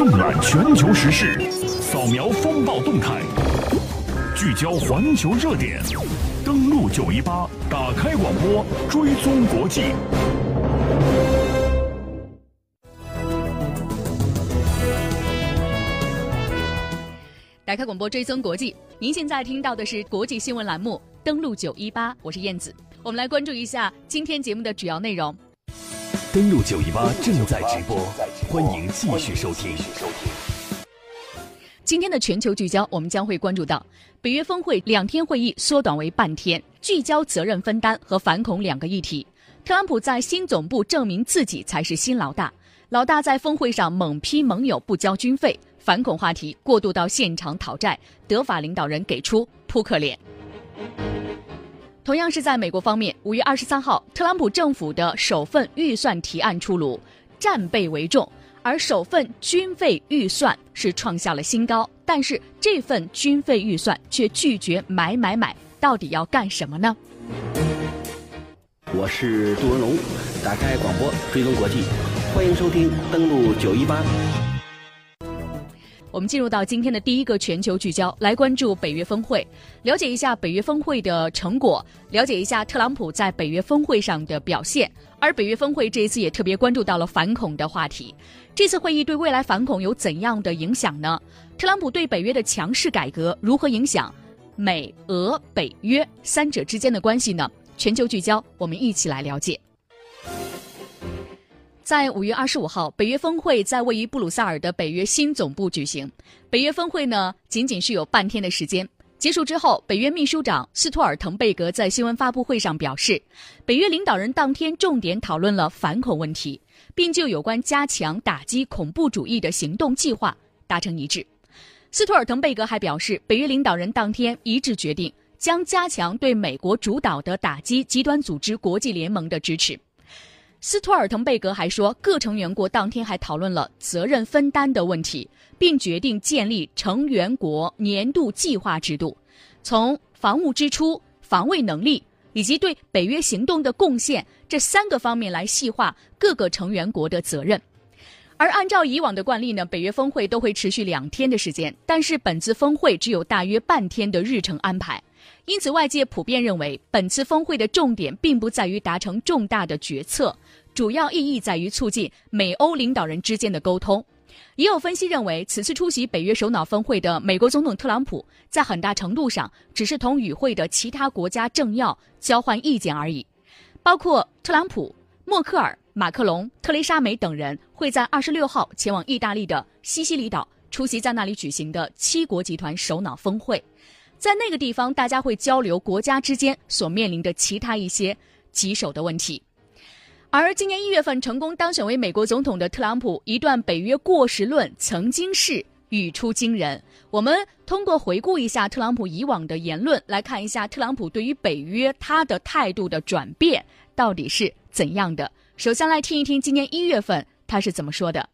纵览全球时事，扫描风暴动态，聚焦环球热点，登录九一八，打开广播，追踪国际。打开广播，追踪国际。您现在听到的是国际新闻栏目，登录九一八，我是燕子。我们来关注一下今天节目的主要内容。登录九一八正在直播，欢迎继续收听。今天的全球聚焦，我们将会关注到北约峰会两天会议缩短为半天，聚焦责任分担和反恐两个议题。特朗普在新总部证明自己才是新老大，老大在峰会上猛批盟友不交军费，反恐话题过渡到现场讨债，德法领导人给出扑克脸。同样是在美国方面，五月二十三号，特朗普政府的首份预算提案出炉，战备为重，而首份军费预算是创下了新高。但是这份军费预算却拒绝买买买，到底要干什么呢？我是杜文龙，打开广播追踪国际，欢迎收听登录九一八。我们进入到今天的第一个全球聚焦，来关注北约峰会，了解一下北约峰会的成果，了解一下特朗普在北约峰会上的表现。而北约峰会这一次也特别关注到了反恐的话题。这次会议对未来反恐有怎样的影响呢？特朗普对北约的强势改革如何影响美俄北约三者之间的关系呢？全球聚焦，我们一起来了解。在五月二十五号，北约峰会在位于布鲁塞尔的北约新总部举行。北约峰会呢，仅仅是有半天的时间。结束之后，北约秘书长斯托尔滕贝格在新闻发布会上表示，北约领导人当天重点讨论了反恐问题，并就有关加强打击恐怖主义的行动计划达成一致。斯托尔滕贝格还表示，北约领导人当天一致决定将加强对美国主导的打击极端组织国际联盟的支持。斯托尔滕贝格还说，各成员国当天还讨论了责任分担的问题，并决定建立成员国年度计划制度，从防务支出、防卫能力以及对北约行动的贡献这三个方面来细化各个成员国的责任。而按照以往的惯例呢，北约峰会都会持续两天的时间，但是本次峰会只有大约半天的日程安排。因此，外界普遍认为，本次峰会的重点并不在于达成重大的决策，主要意义在于促进美欧领导人之间的沟通。也有分析认为，此次出席北约首脑峰会的美国总统特朗普，在很大程度上只是同与会的其他国家政要交换意见而已。包括特朗普、默克尔、马克龙、特蕾莎梅等人会在二十六号前往意大利的西西里岛，出席在那里举行的七国集团首脑峰会。在那个地方，大家会交流国家之间所面临的其他一些棘手的问题。而今年一月份成功当选为美国总统的特朗普，一段北约过时论曾经是语出惊人。我们通过回顾一下特朗普以往的言论，来看一下特朗普对于北约他的态度的转变到底是怎样的。首先来听一听今年一月份他是怎么说的。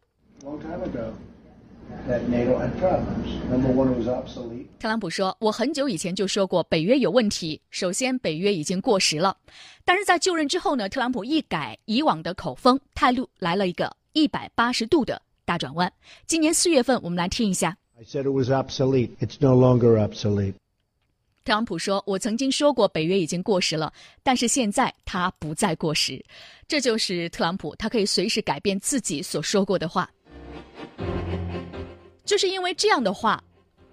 特朗普说：“我很久以前就说过，北约有问题。首先，北约已经过时了。但是在就任之后呢，特朗普一改以往的口风，态度来了一个一百八十度的大转弯。今年四月份，我们来听一下。” I said it was obsolete. It's no longer obsolete. 特朗普说：“我曾经说过，北约已经过时了，但是现在它不再过时。”这就是特朗普，他可以随时改变自己所说过的话。就是因为这样的话，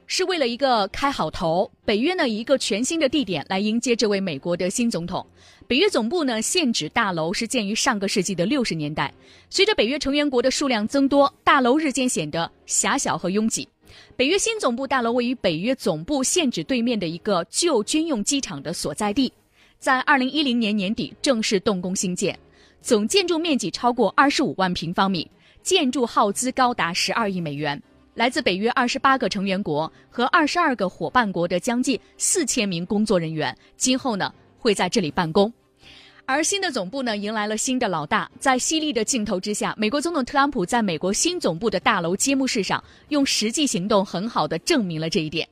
是为了一个开好头。北约呢，一个全新的地点来迎接这位美国的新总统。北约总部呢，现址大楼是建于上个世纪的六十年代。随着北约成员国的数量增多，大楼日渐显得狭小和拥挤。北约新总部大楼位于北约总部现址对面的一个旧军用机场的所在地，在二零一零年年底正式动工兴建，总建筑面积超过二十五万平方米，建筑耗资高达十二亿美元。来自北约二十八个成员国和二十二个伙伴国的将近四千名工作人员，今后呢会在这里办公。而新的总部呢，迎来了新的老大。在犀利的镜头之下，美国总统特朗普在美国新总部的大楼揭幕式上，用实际行动很好的证明了这一点。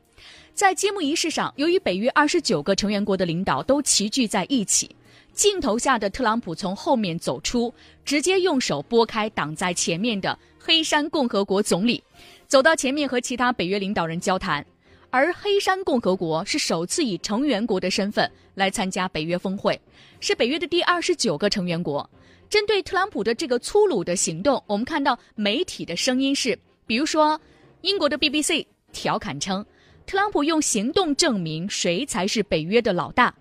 在揭幕仪式上，由于北约二十九个成员国的领导都齐聚在一起，镜头下的特朗普从后面走出，直接用手拨开挡在前面的黑山共和国总理，走到前面和其他北约领导人交谈。而黑山共和国是首次以成员国的身份来参加北约峰会，是北约的第二十九个成员国。针对特朗普的这个粗鲁的行动，我们看到媒体的声音是，比如说，英国的 BBC 调侃称，特朗普用行动证明谁才是北约的老大。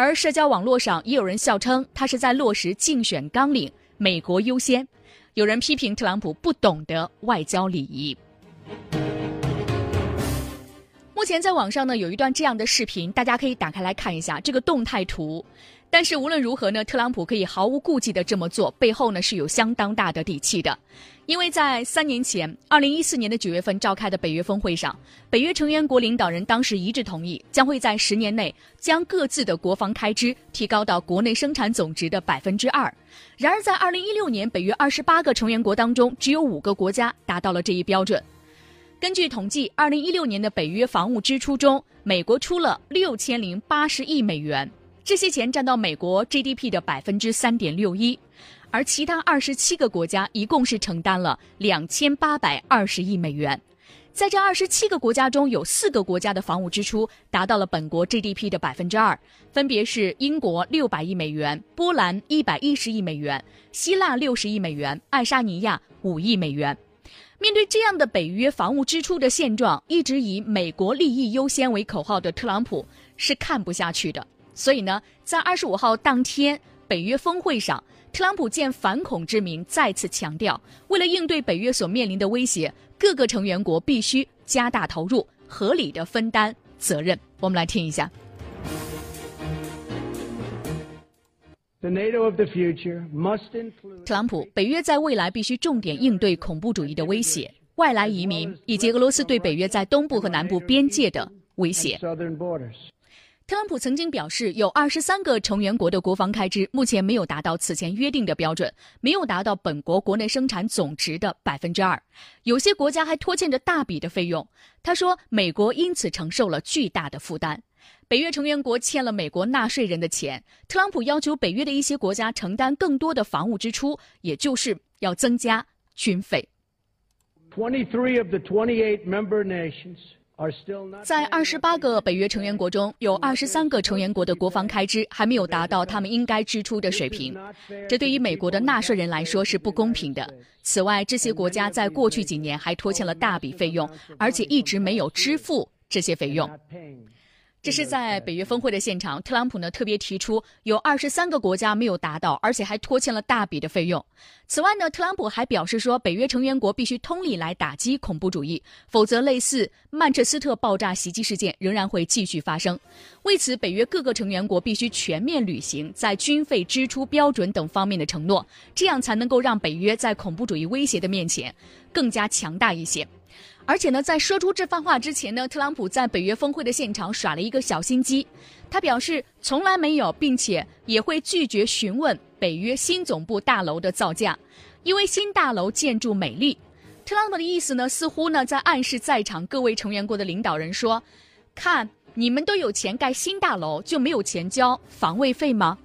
而社交网络上也有人笑称他是在落实竞选纲领“美国优先”，有人批评特朗普不懂得外交礼仪。目前在网上呢有一段这样的视频，大家可以打开来看一下这个动态图。但是无论如何呢，特朗普可以毫无顾忌的这么做，背后呢是有相当大的底气的。因为在三年前，二零一四年的九月份召开的北约峰会上，北约成员国领导人当时一致同意，将会在十年内将各自的国防开支提高到国内生产总值的百分之二。然而，在二零一六年，北约二十八个成员国当中，只有五个国家达到了这一标准。根据统计，二零一六年的北约防务支出中，美国出了六千零八十亿美元。这些钱占到美国 GDP 的百分之三点六一，而其他二十七个国家一共是承担了两千八百二十亿美元。在这二十七个国家中，有四个国家的防务支出达到了本国 GDP 的百分之二，分别是英国六百亿美元、波兰一百一十亿美元、希腊六十亿美元、爱沙尼亚五亿美元。面对这样的北约防务支出的现状，一直以“美国利益优先”为口号的特朗普是看不下去的。所以呢，在二十五号当天北约峰会上，特朗普见反恐之名，再次强调，为了应对北约所面临的威胁，各个成员国必须加大投入，合理的分担责任。我们来听一下。特朗普，北约在未来必须重点应对恐怖主义的威胁、外来移民以及俄罗斯对北约在东部和南部边界的威胁。特朗普曾经表示，有二十三个成员国的国防开支目前没有达到此前约定的标准，没有达到本国国内生产总值的百分之二，有些国家还拖欠着大笔的费用。他说，美国因此承受了巨大的负担。北约成员国欠了美国纳税人的钱，特朗普要求北约的一些国家承担更多的防务支出，也就是要增加军费。Twenty-three of the twenty-eight member nations. 在二十八个北约成员国中，有二十三个成员国的国防开支还没有达到他们应该支出的水平，这对于美国的纳税人来说是不公平的。此外，这些国家在过去几年还拖欠了大笔费用，而且一直没有支付这些费用。这是在北约峰会的现场，特朗普呢特别提出，有二十三个国家没有达到，而且还拖欠了大笔的费用。此外呢，特朗普还表示说，北约成员国必须通力来打击恐怖主义，否则类似曼彻斯特爆炸袭击事件仍然会继续发生。为此，北约各个成员国必须全面履行在军费支出标准等方面的承诺，这样才能够让北约在恐怖主义威胁的面前更加强大一些。而且呢，在说出这番话之前呢，特朗普在北约峰会的现场耍了一个小心机。他表示从来没有，并且也会拒绝询问北约新总部大楼的造价，因为新大楼建筑美丽。特朗普的意思呢，似乎呢在暗示在场各位成员国的领导人说：“看，你们都有钱盖新大楼，就没有钱交防卫费吗？”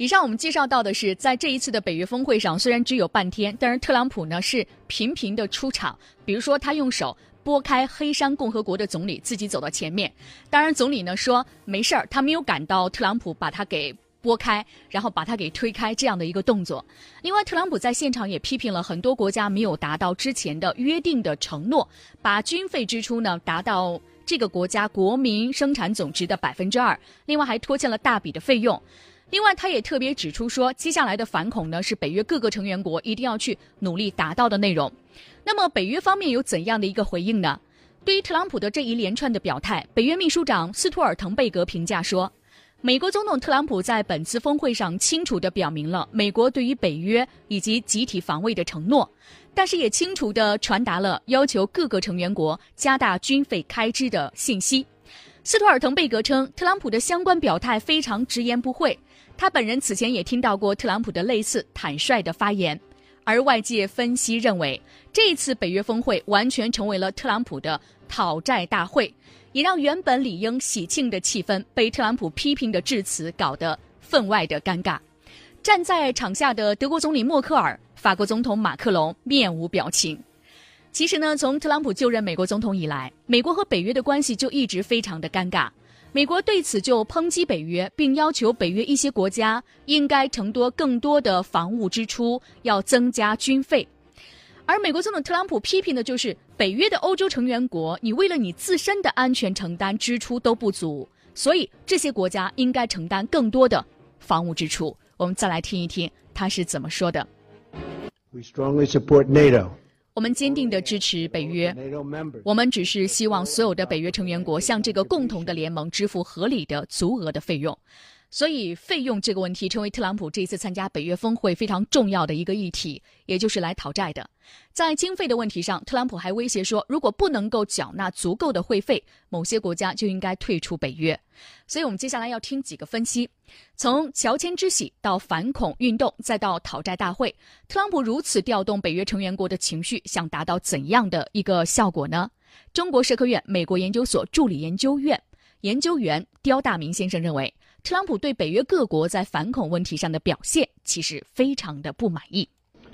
以上我们介绍到的是，在这一次的北约峰会上，虽然只有半天，但是特朗普呢是频频的出场。比如说，他用手拨开黑山共和国的总理，自己走到前面。当然，总理呢说没事儿，他没有感到特朗普把他给拨开，然后把他给推开这样的一个动作。另外，特朗普在现场也批评了很多国家没有达到之前的约定的承诺，把军费支出呢达到这个国家国民生产总值的百分之二，另外还拖欠了大笔的费用。另外，他也特别指出说，接下来的反恐呢是北约各个成员国一定要去努力达到的内容。那么，北约方面有怎样的一个回应呢？对于特朗普的这一连串的表态，北约秘书长斯图尔滕贝格评价说，美国总统特朗普在本次峰会上清楚地表明了美国对于北约以及集体防卫的承诺，但是也清楚地传达了要求各个成员国加大军费开支的信息。斯图尔滕贝格称，特朗普的相关表态非常直言不讳。他本人此前也听到过特朗普的类似坦率的发言，而外界分析认为，这次北约峰会完全成为了特朗普的讨债大会，也让原本理应喜庆的气氛被特朗普批评的致辞搞得分外的尴尬。站在场下的德国总理默克尔、法国总统马克龙面无表情。其实呢，从特朗普就任美国总统以来，美国和北约的关系就一直非常的尴尬。美国对此就抨击北约，并要求北约一些国家应该承多更多的防务支出，要增加军费。而美国总统特朗普批评的就是北约的欧洲成员国，你为了你自身的安全承担支出都不足，所以这些国家应该承担更多的防务支出。我们再来听一听他是怎么说的。We strongly support NATO. 我们坚定地支持北约。我们只是希望所有的北约成员国向这个共同的联盟支付合理的、足额的费用。所以，费用这个问题成为特朗普这一次参加北约峰会非常重要的一个议题，也就是来讨债的。在经费的问题上，特朗普还威胁说，如果不能够缴纳足够的会费，某些国家就应该退出北约。所以我们接下来要听几个分析：从乔迁之喜到反恐运动，再到讨债大会，特朗普如此调动北约成员国的情绪，想达到怎样的一个效果呢？中国社科院美国研究所助理研究院研究员刁大明先生认为。特朗普对北约各国在反恐问题上的表现，其实非常的不满意。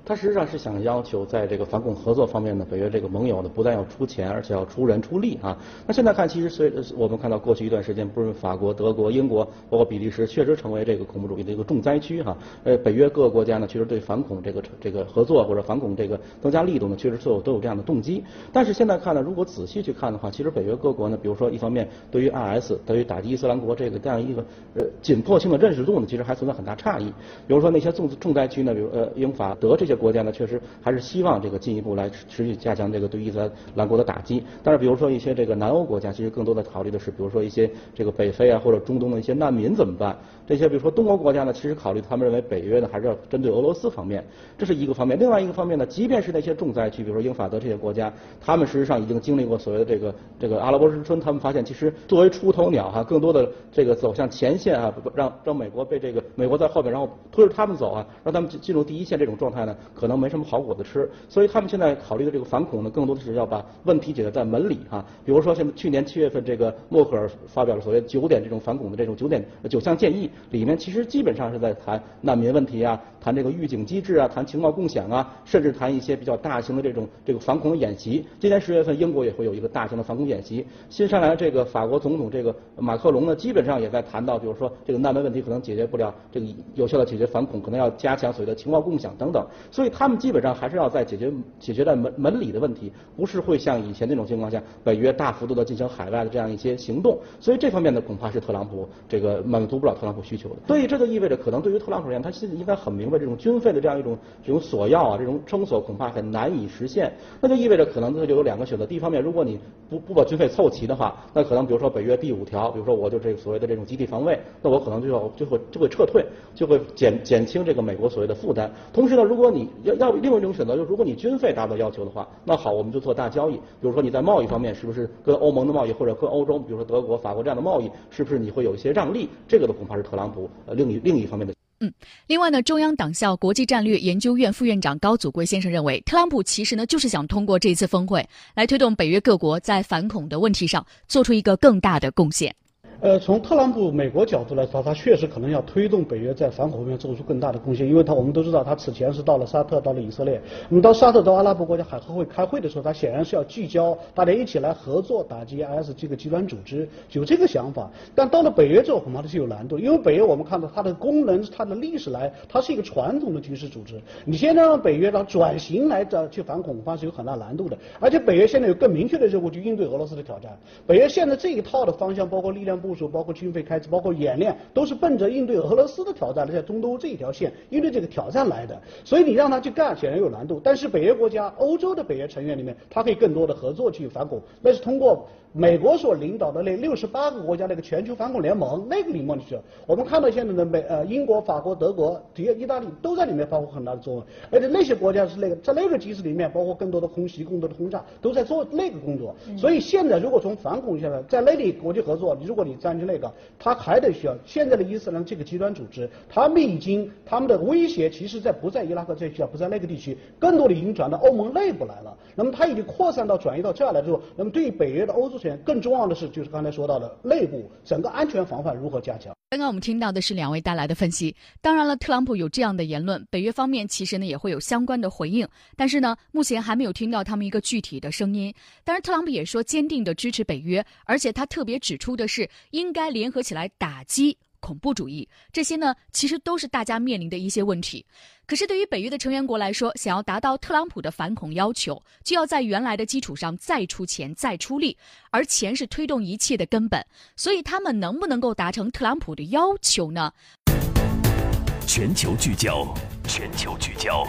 他实际上是想要求在这个反恐合作方面呢，北约这个盟友呢不但要出钱，而且要出人出力啊。那现在看，其实随我们看到过去一段时间，不是法国、德国、英国，包括比利时，确实成为这个恐怖主义的一个重灾区哈。呃，北约各个国家呢，确实对反恐这个这个合作或者反恐这个增加力度呢，确实都有都有这样的动机。但是现在看呢，如果仔细去看的话，其实北约各国呢，比如说一方面对于 IS，对于打击伊斯兰国这个这样一个呃紧迫性的认识度呢，其实还存在很大差异。比如说那些重重灾区呢，比如呃英法德这些国家呢，确实。还是希望这个进一步来持续加强这个对伊斯兰国的打击。但是，比如说一些这个南欧国家，其实更多的考虑的是，比如说一些这个北非啊或者中东的一些难民怎么办？这些比如说东欧国家呢，其实考虑他们认为北约呢还是要针对俄罗斯方面，这是一个方面。另外一个方面呢，即便是那些重灾区，比如说英法德这些国家，他们事实上已经经历过所谓的这个这个阿拉伯之春，他们发现其实作为出头鸟哈，更多的这个走向前线啊，让让美国被这个美国在后边，然后推着他们走啊，让他们进入第一线这种状态呢，可能没什么好果子吃。所以他们现在考虑的这个反恐呢，更多的是要把问题解决在门里哈。比如说，现在去年七月份这个默克尔发表了所谓九点这种反恐的这种九点九项建议，里面其实基本上是在谈难民问题啊，谈这个预警机制啊，谈情报共享啊，甚至谈一些比较大型的这种这个反恐演习。今年十月份，英国也会有一个大型的反恐演习。新上来的这个法国总统这个马克龙呢，基本上也在谈到，比如说这个难民问题可能解决不了，这个有效的解决反恐，可能要加强所谓的情报共享等等。所以他们基本上还是要在解决解决在门门里的问题，不是会像以前那种情况下，北约大幅度的进行海外的这样一些行动。所以这方面呢，恐怕是特朗普这个满足不了特朗普需求的。所以这就意味着，可能对于特朗普而言，他心里应该很明白，这种军费的这样一种这种索要啊，这种称索恐怕很难以实现。那就意味着，可能他就有两个选择：第一方面，如果你不不把军费凑齐的话，那可能比如说北约第五条，比如说我就这个所谓的这种集体防卫，那我可能就要就会就会撤退，就会减减轻这个美国所谓的负担。同时呢，如果你你要要另外一种选择，就是如果你军费达到要求的话，那好，我们就做大交易。比如说你在贸易方面，是不是跟欧盟的贸易或者跟欧洲，比如说德国、法国这样的贸易，是不是你会有一些让利？这个的恐怕是特朗普呃另一另一方面的。嗯，另外呢，中央党校国际战略研究院副院长高祖贵先生认为，特朗普其实呢就是想通过这次峰会来推动北约各国在反恐的问题上做出一个更大的贡献。呃，从特朗普美国角度来说，他确实可能要推动北约在反恐方面做出更大的贡献，因为他我们都知道，他此前是到了沙特，到了以色列。那么到沙特到阿拉伯国家海合会开会的时候，他显然是要聚焦大家一起来合作打击 IS 这个极端组织，有这个想法。但到了北约之后，恐怕是有难度，因为北约我们看到它的功能、它的历史来，它是一个传统的军事组织。你现在让北约它转型来找去反恐，恐怕是有很大难度的。而且北约现在有更明确的任务去应对俄罗斯的挑战。北约现在这一套的方向，包括力量部署，包括军费开支，包括演练，都是奔着应对俄罗斯的挑战，在中东这一条线应对这个挑战来的。所以你让他去干，显然有难度。但是北约国家、欧洲的北约成员里面，他可以更多的合作去反恐，那是通过美国所领导的那六十八个国家那个全球反恐联盟那个里面去。我们看到现在的美呃英国、法国、德国、第意大利都在里面发挥很大的作用，而且那些国家是那个在那个机制里面，包括更多的空袭、更多的轰炸，都在做那个工作。所以现在如果从反恐下来，在那里国际合作，如果你占据那个，他还得需要现在的伊斯兰这个极端组织，他们已经他们的威胁其实在不在伊拉克这区啊，不在那个地区，更多的已经转到欧盟内部来了。那么它已经扩散到转移到这儿来之后，那么对于北约的欧洲更重要的是就是刚才说到的内部整个安全防范如何加强。刚刚我们听到的是两位带来的分析。当然了，特朗普有这样的言论，北约方面其实呢也会有相关的回应，但是呢，目前还没有听到他们一个具体的声音。当然，特朗普也说坚定的支持北约，而且他特别指出的是应该联合起来打击。恐怖主义，这些呢，其实都是大家面临的一些问题。可是对于北约的成员国来说，想要达到特朗普的反恐要求，就要在原来的基础上再出钱、再出力，而钱是推动一切的根本。所以他们能不能够达成特朗普的要求呢？全球聚焦，全球聚焦。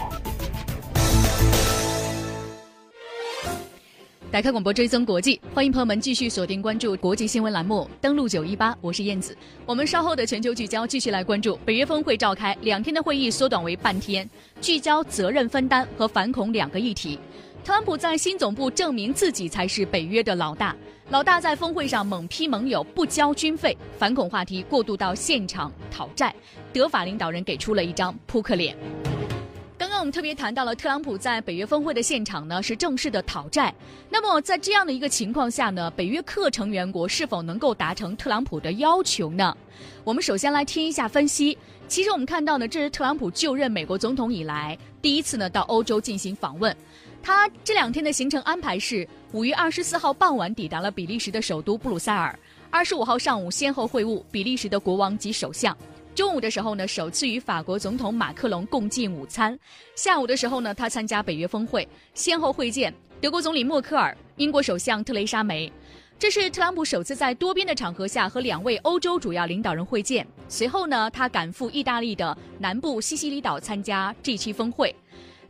打开广播追踪国际，欢迎朋友们继续锁定关注国际新闻栏目，登录九一八，我是燕子。我们稍后的全球聚焦继续来关注北约峰会召开两天的会议缩短为半天，聚焦责任分担和反恐两个议题。特朗普在新总部证明自己才是北约的老大，老大在峰会上猛批盟友不交军费，反恐话题过渡到现场讨债，德法领导人给出了一张扑克脸。们特别谈到了特朗普在北约峰会的现场呢，是正式的讨债。那么在这样的一个情况下呢，北约各成员国是否能够达成特朗普的要求呢？我们首先来听一下分析。其实我们看到呢，这是特朗普就任美国总统以来第一次呢到欧洲进行访问。他这两天的行程安排是：五月二十四号傍晚抵达了比利时的首都布鲁塞尔，二十五号上午先后会晤比利时的国王及首相。中午的时候呢，首次与法国总统马克龙共进午餐。下午的时候呢，他参加北约峰会，先后会见德国总理默克尔、英国首相特蕾莎梅。这是特朗普首次在多边的场合下和两位欧洲主要领导人会见。随后呢，他赶赴意大利的南部西西里岛参加 G7 峰会。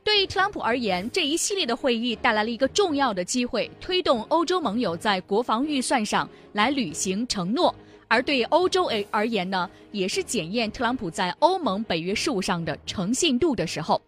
对于特朗普而言，这一系列的会议带来了一个重要的机会，推动欧洲盟友在国防预算上来履行承诺。而对欧洲而而言呢，也是检验特朗普在欧盟、北约事务上的诚信度的时候。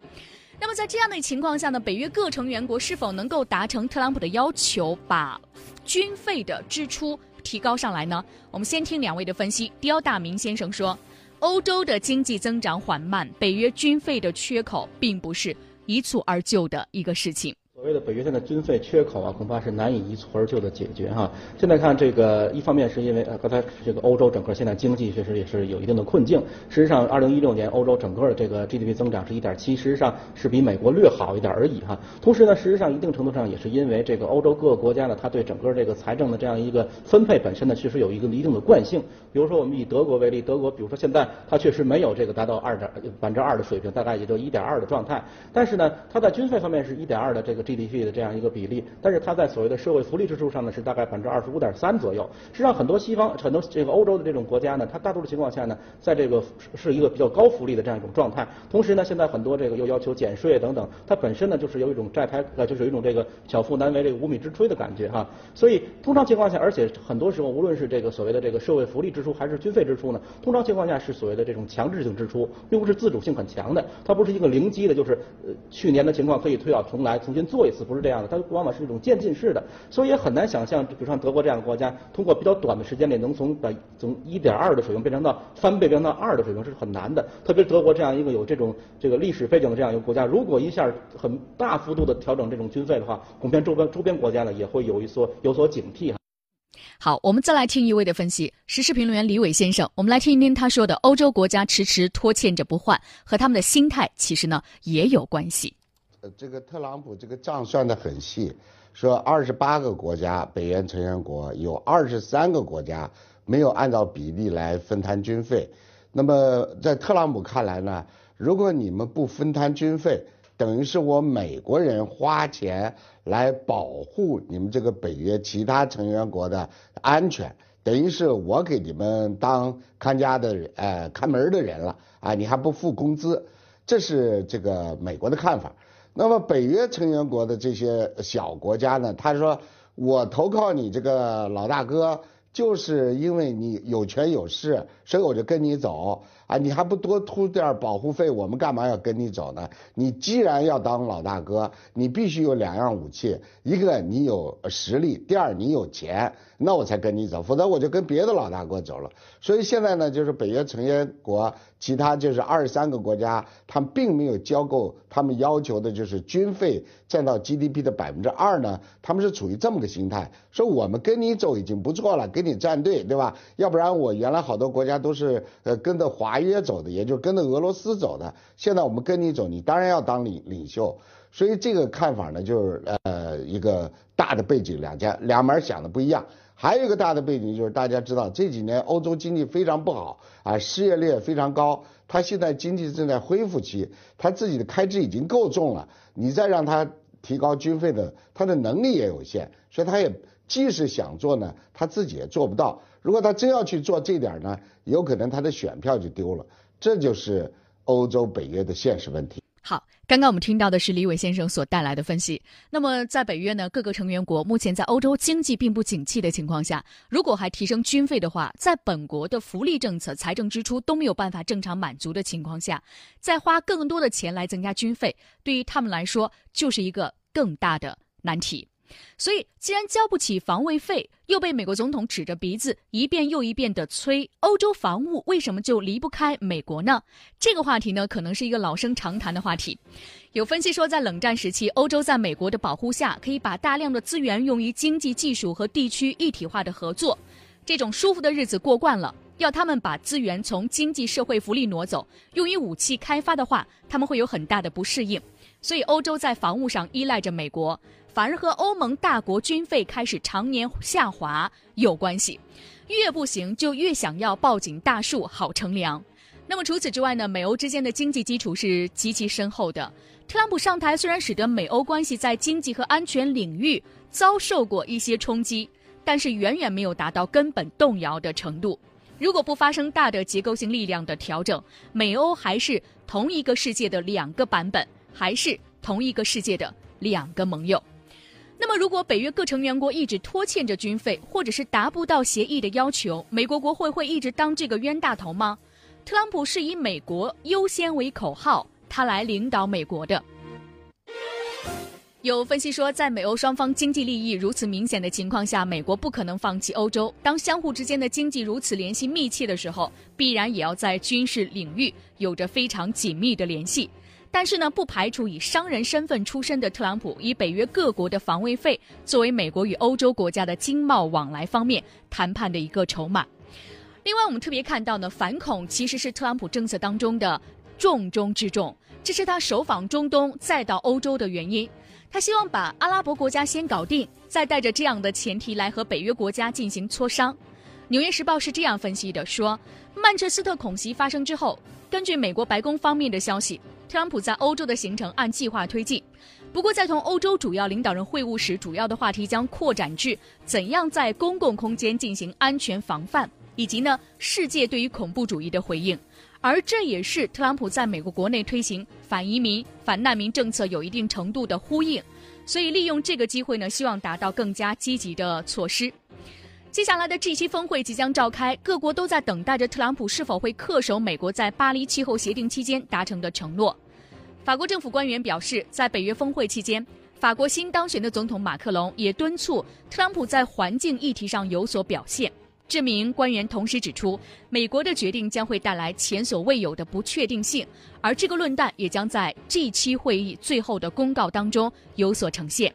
那么在这样的情况下呢，北约各成员国是否能够达成特朗普的要求，把军费的支出提高上来呢？我们先听两位的分析。刁大明先生说，欧洲的经济增长缓慢，北约军费的缺口并不是一蹴而就的一个事情。所谓的北约现在军费缺口啊，恐怕是难以一蹴而就的解决哈。现在看这个，一方面是因为呃，刚才这个欧洲整个现在经济确实也是有一定的困境。事实上，二零一六年欧洲整个的这个 GDP 增长是一点七，实上是比美国略好一点而已哈。同时呢，事实上一定程度上也是因为这个欧洲各个国家呢，它对整个这个财政的这样一个分配本身呢，确实有一个一定的惯性。比如说我们以德国为例，德国比如说现在它确实没有这个达到二点百分之二的水平，大概也就一点二的状态。但是呢，它在军费方面是一点二的这个。GDP 的这样一个比例，但是它在所谓的社会福利支出上呢是大概百分之二十五点三左右。实际上，很多西方、很多这个欧洲的这种国家呢，它大多数情况下呢，在这个是一个比较高福利的这样一种状态。同时呢，现在很多这个又要求减税等等，它本身呢就是有一种债台呃，就是有一种这个巧妇难为这个无米之炊的感觉哈。所以通常情况下，而且很多时候，无论是这个所谓的这个社会福利支出还是军费支出呢，通常情况下是所谓的这种强制性支出，并不是自主性很强的。它不是一个零基的，就是呃去年的情况可以推倒重来，重新做一次，不是这样的。它往往是一种渐进式的，所以也很难想象，比如像德国这样的国家，通过比较短的时间内能从把从一点二的水平变成到翻倍变成到二的水平是很难的。特别德国这样一个有这种这个历史背景的这样一个国家，如果一下很大幅度的调整这种军费的话，恐怕周边周边国家呢也会有一所有所警惕哈。好，我们再来听一位的分析，时事评论员李伟先生，我们来听一听他说的：欧洲国家迟迟拖欠着不换，和他们的心态其实呢也有关系。呃，这个特朗普这个账算得很细，说二十八个国家北约成员国有二十三个国家没有按照比例来分摊军费。那么在特朗普看来呢，如果你们不分摊军费，等于是我美国人花钱来保护你们这个北约其他成员国的安全，等于是我给你们当看家的，呃，看门的人了啊，你还不付工资，这是这个美国的看法。那么北约成员国的这些小国家呢？他说：“我投靠你这个老大哥，就是因为你有权有势，所以我就跟你走啊，你还不多出点保护费，我们干嘛要跟你走呢？你既然要当老大哥，你必须有两样武器：一个你有实力，第二你有钱，那我才跟你走，否则我就跟别的老大哥走了。所以现在呢，就是北约成员国其他就是二十三个国家，他们并没有交够他们要求的，就是军费占到 GDP 的百分之二呢，他们是处于这么个心态，说我们跟你走已经不错了，跟你站队，对吧？要不然我原来好多国家都是呃跟着华北约走的，也就是跟着俄罗斯走的。现在我们跟你走，你当然要当领领袖。所以这个看法呢，就是呃一个大的背景，两家两门想的不一样。还有一个大的背景就是大家知道这几年欧洲经济非常不好啊，失业率也非常高，他现在经济正在恢复期，他自己的开支已经够重了，你再让他提高军费的，他的能力也有限，所以他也即使想做呢，他自己也做不到。如果他真要去做这点呢，有可能他的选票就丢了。这就是欧洲北约的现实问题。好，刚刚我们听到的是李伟先生所带来的分析。那么，在北约呢，各个成员国目前在欧洲经济并不景气的情况下，如果还提升军费的话，在本国的福利政策、财政支出都没有办法正常满足的情况下，再花更多的钱来增加军费，对于他们来说就是一个更大的难题。所以，既然交不起防卫费，又被美国总统指着鼻子一遍又一遍地催，欧洲防务为什么就离不开美国呢？这个话题呢，可能是一个老生常谈的话题。有分析说，在冷战时期，欧洲在美国的保护下，可以把大量的资源用于经济、技术和地区一体化的合作，这种舒服的日子过惯了。要他们把资源从经济社会福利挪走，用于武器开发的话，他们会有很大的不适应。所以，欧洲在防务上依赖着美国。反而和欧盟大国军费开始常年下滑有关系，越不行就越想要抱紧大树好乘凉。那么除此之外呢？美欧之间的经济基础是极其深厚的。特朗普上台虽然使得美欧关系在经济和安全领域遭受过一些冲击，但是远远没有达到根本动摇的程度。如果不发生大的结构性力量的调整，美欧还是同一个世界的两个版本，还是同一个世界的两个盟友。那么，如果北约各成员国一直拖欠着军费，或者是达不到协议的要求，美国国会会一直当这个冤大头吗？特朗普是以美国优先为口号，他来领导美国的。有分析说，在美欧双方经济利益如此明显的情况下，美国不可能放弃欧洲。当相互之间的经济如此联系密切的时候，必然也要在军事领域有着非常紧密的联系。但是呢，不排除以商人身份出身的特朗普，以北约各国的防卫费作为美国与欧洲国家的经贸往来方面谈判的一个筹码。另外，我们特别看到呢，反恐其实是特朗普政策当中的重中之重，这是他首访中东再到欧洲的原因。他希望把阿拉伯国家先搞定，再带着这样的前提来和北约国家进行磋商。《纽约时报》是这样分析的：说曼彻斯特恐袭发生之后，根据美国白宫方面的消息。特朗普在欧洲的行程按计划推进，不过在同欧洲主要领导人会晤时，主要的话题将扩展至怎样在公共空间进行安全防范，以及呢世界对于恐怖主义的回应。而这也是特朗普在美国国内推行反移民、反难民政策有一定程度的呼应，所以利用这个机会呢，希望达到更加积极的措施。接下来的 G7 峰会即将召开，各国都在等待着特朗普是否会恪守美国在巴黎气候协定期间达成的承诺。法国政府官员表示，在北约峰会期间，法国新当选的总统马克龙也敦促特朗普在环境议题上有所表现。这名官员同时指出，美国的决定将会带来前所未有的不确定性，而这个论断也将在 G7 会议最后的公告当中有所呈现。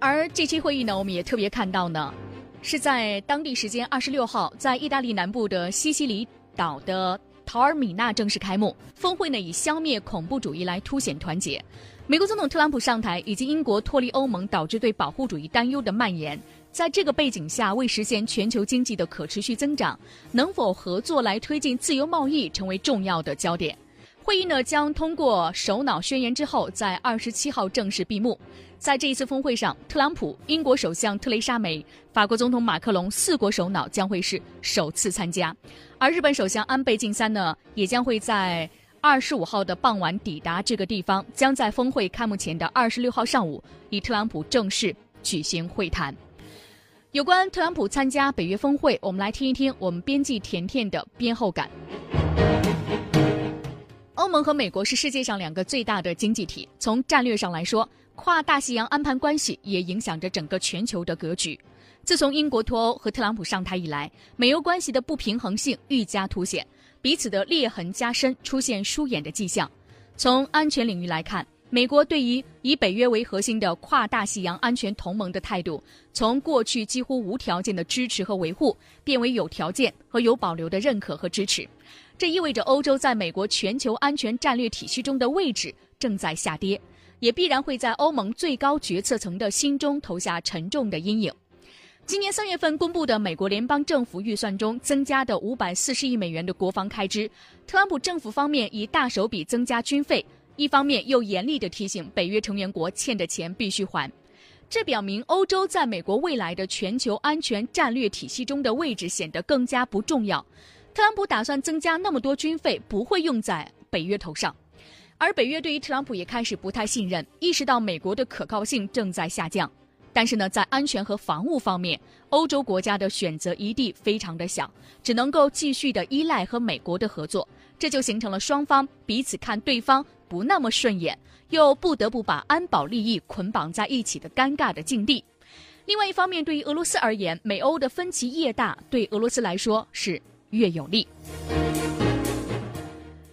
而这期会议呢，我们也特别看到呢，是在当地时间二十六号，在意大利南部的西西里岛的陶尔米纳正式开幕。峰会呢以消灭恐怖主义来凸显团结。美国总统特朗普上台，以及英国脱离欧盟导致对保护主义担忧的蔓延，在这个背景下，为实现全球经济的可持续增长，能否合作来推进自由贸易，成为重要的焦点。会议呢将通过首脑宣言之后，在二十七号正式闭幕。在这一次峰会上，特朗普、英国首相特蕾莎梅、法国总统马克龙四国首脑将会是首次参加，而日本首相安倍晋三呢，也将会在二十五号的傍晚抵达这个地方，将在峰会开幕前的二十六号上午与特朗普正式举行会谈。有关特朗普参加北约峰会，我们来听一听我们编辑甜甜的编后感。欧盟和美国是世界上两个最大的经济体，从战略上来说，跨大西洋安盘关系也影响着整个全球的格局。自从英国脱欧和特朗普上台以来，美欧关系的不平衡性愈加凸显，彼此的裂痕加深，出现疏远的迹象。从安全领域来看，美国对于以北约为核心的跨大西洋安全同盟的态度，从过去几乎无条件的支持和维护，变为有条件和有保留的认可和支持。这意味着欧洲在美国全球安全战略体系中的位置正在下跌，也必然会在欧盟最高决策层的心中投下沉重的阴影。今年三月份公布的美国联邦政府预算中增加的五百四十亿美元的国防开支，特朗普政府方面以大手笔增加军费，一方面又严厉地提醒北约成员国欠的钱必须还。这表明欧洲在美国未来的全球安全战略体系中的位置显得更加不重要。特朗普打算增加那么多军费，不会用在北约头上，而北约对于特朗普也开始不太信任，意识到美国的可靠性正在下降。但是呢，在安全和防务方面，欧洲国家的选择余地非常的小，只能够继续的依赖和美国的合作，这就形成了双方彼此看对方不那么顺眼，又不得不把安保利益捆绑在一起的尴尬的境地。另外一方面，对于俄罗斯而言，美欧的分歧越大，对俄罗斯来说是越有利。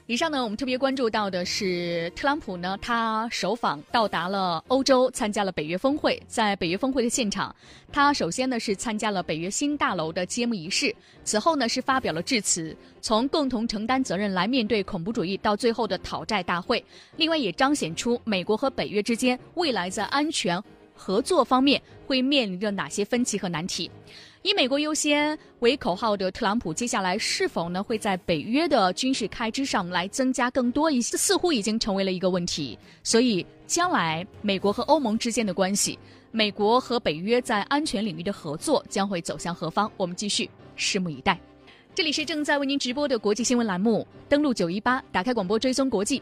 以上呢，我们特别关注到的是特朗普呢，他首访到达了欧洲，参加了北约峰会。在北约峰会的现场，他首先呢是参加了北约新大楼的揭幕仪式，此后呢是发表了致辞，从共同承担责任来面对恐怖主义到最后的讨债大会。另外也彰显出美国和北约之间未来在安全合作方面会面临着哪些分歧和难题。以美国优先为口号的特朗普，接下来是否呢会在北约的军事开支上来增加更多一些？似乎已经成为了一个问题。所以，将来美国和欧盟之间的关系，美国和北约在安全领域的合作将会走向何方？我们继续拭目以待。这里是正在为您直播的国际新闻栏目，登录九一八，打开广播追踪国际。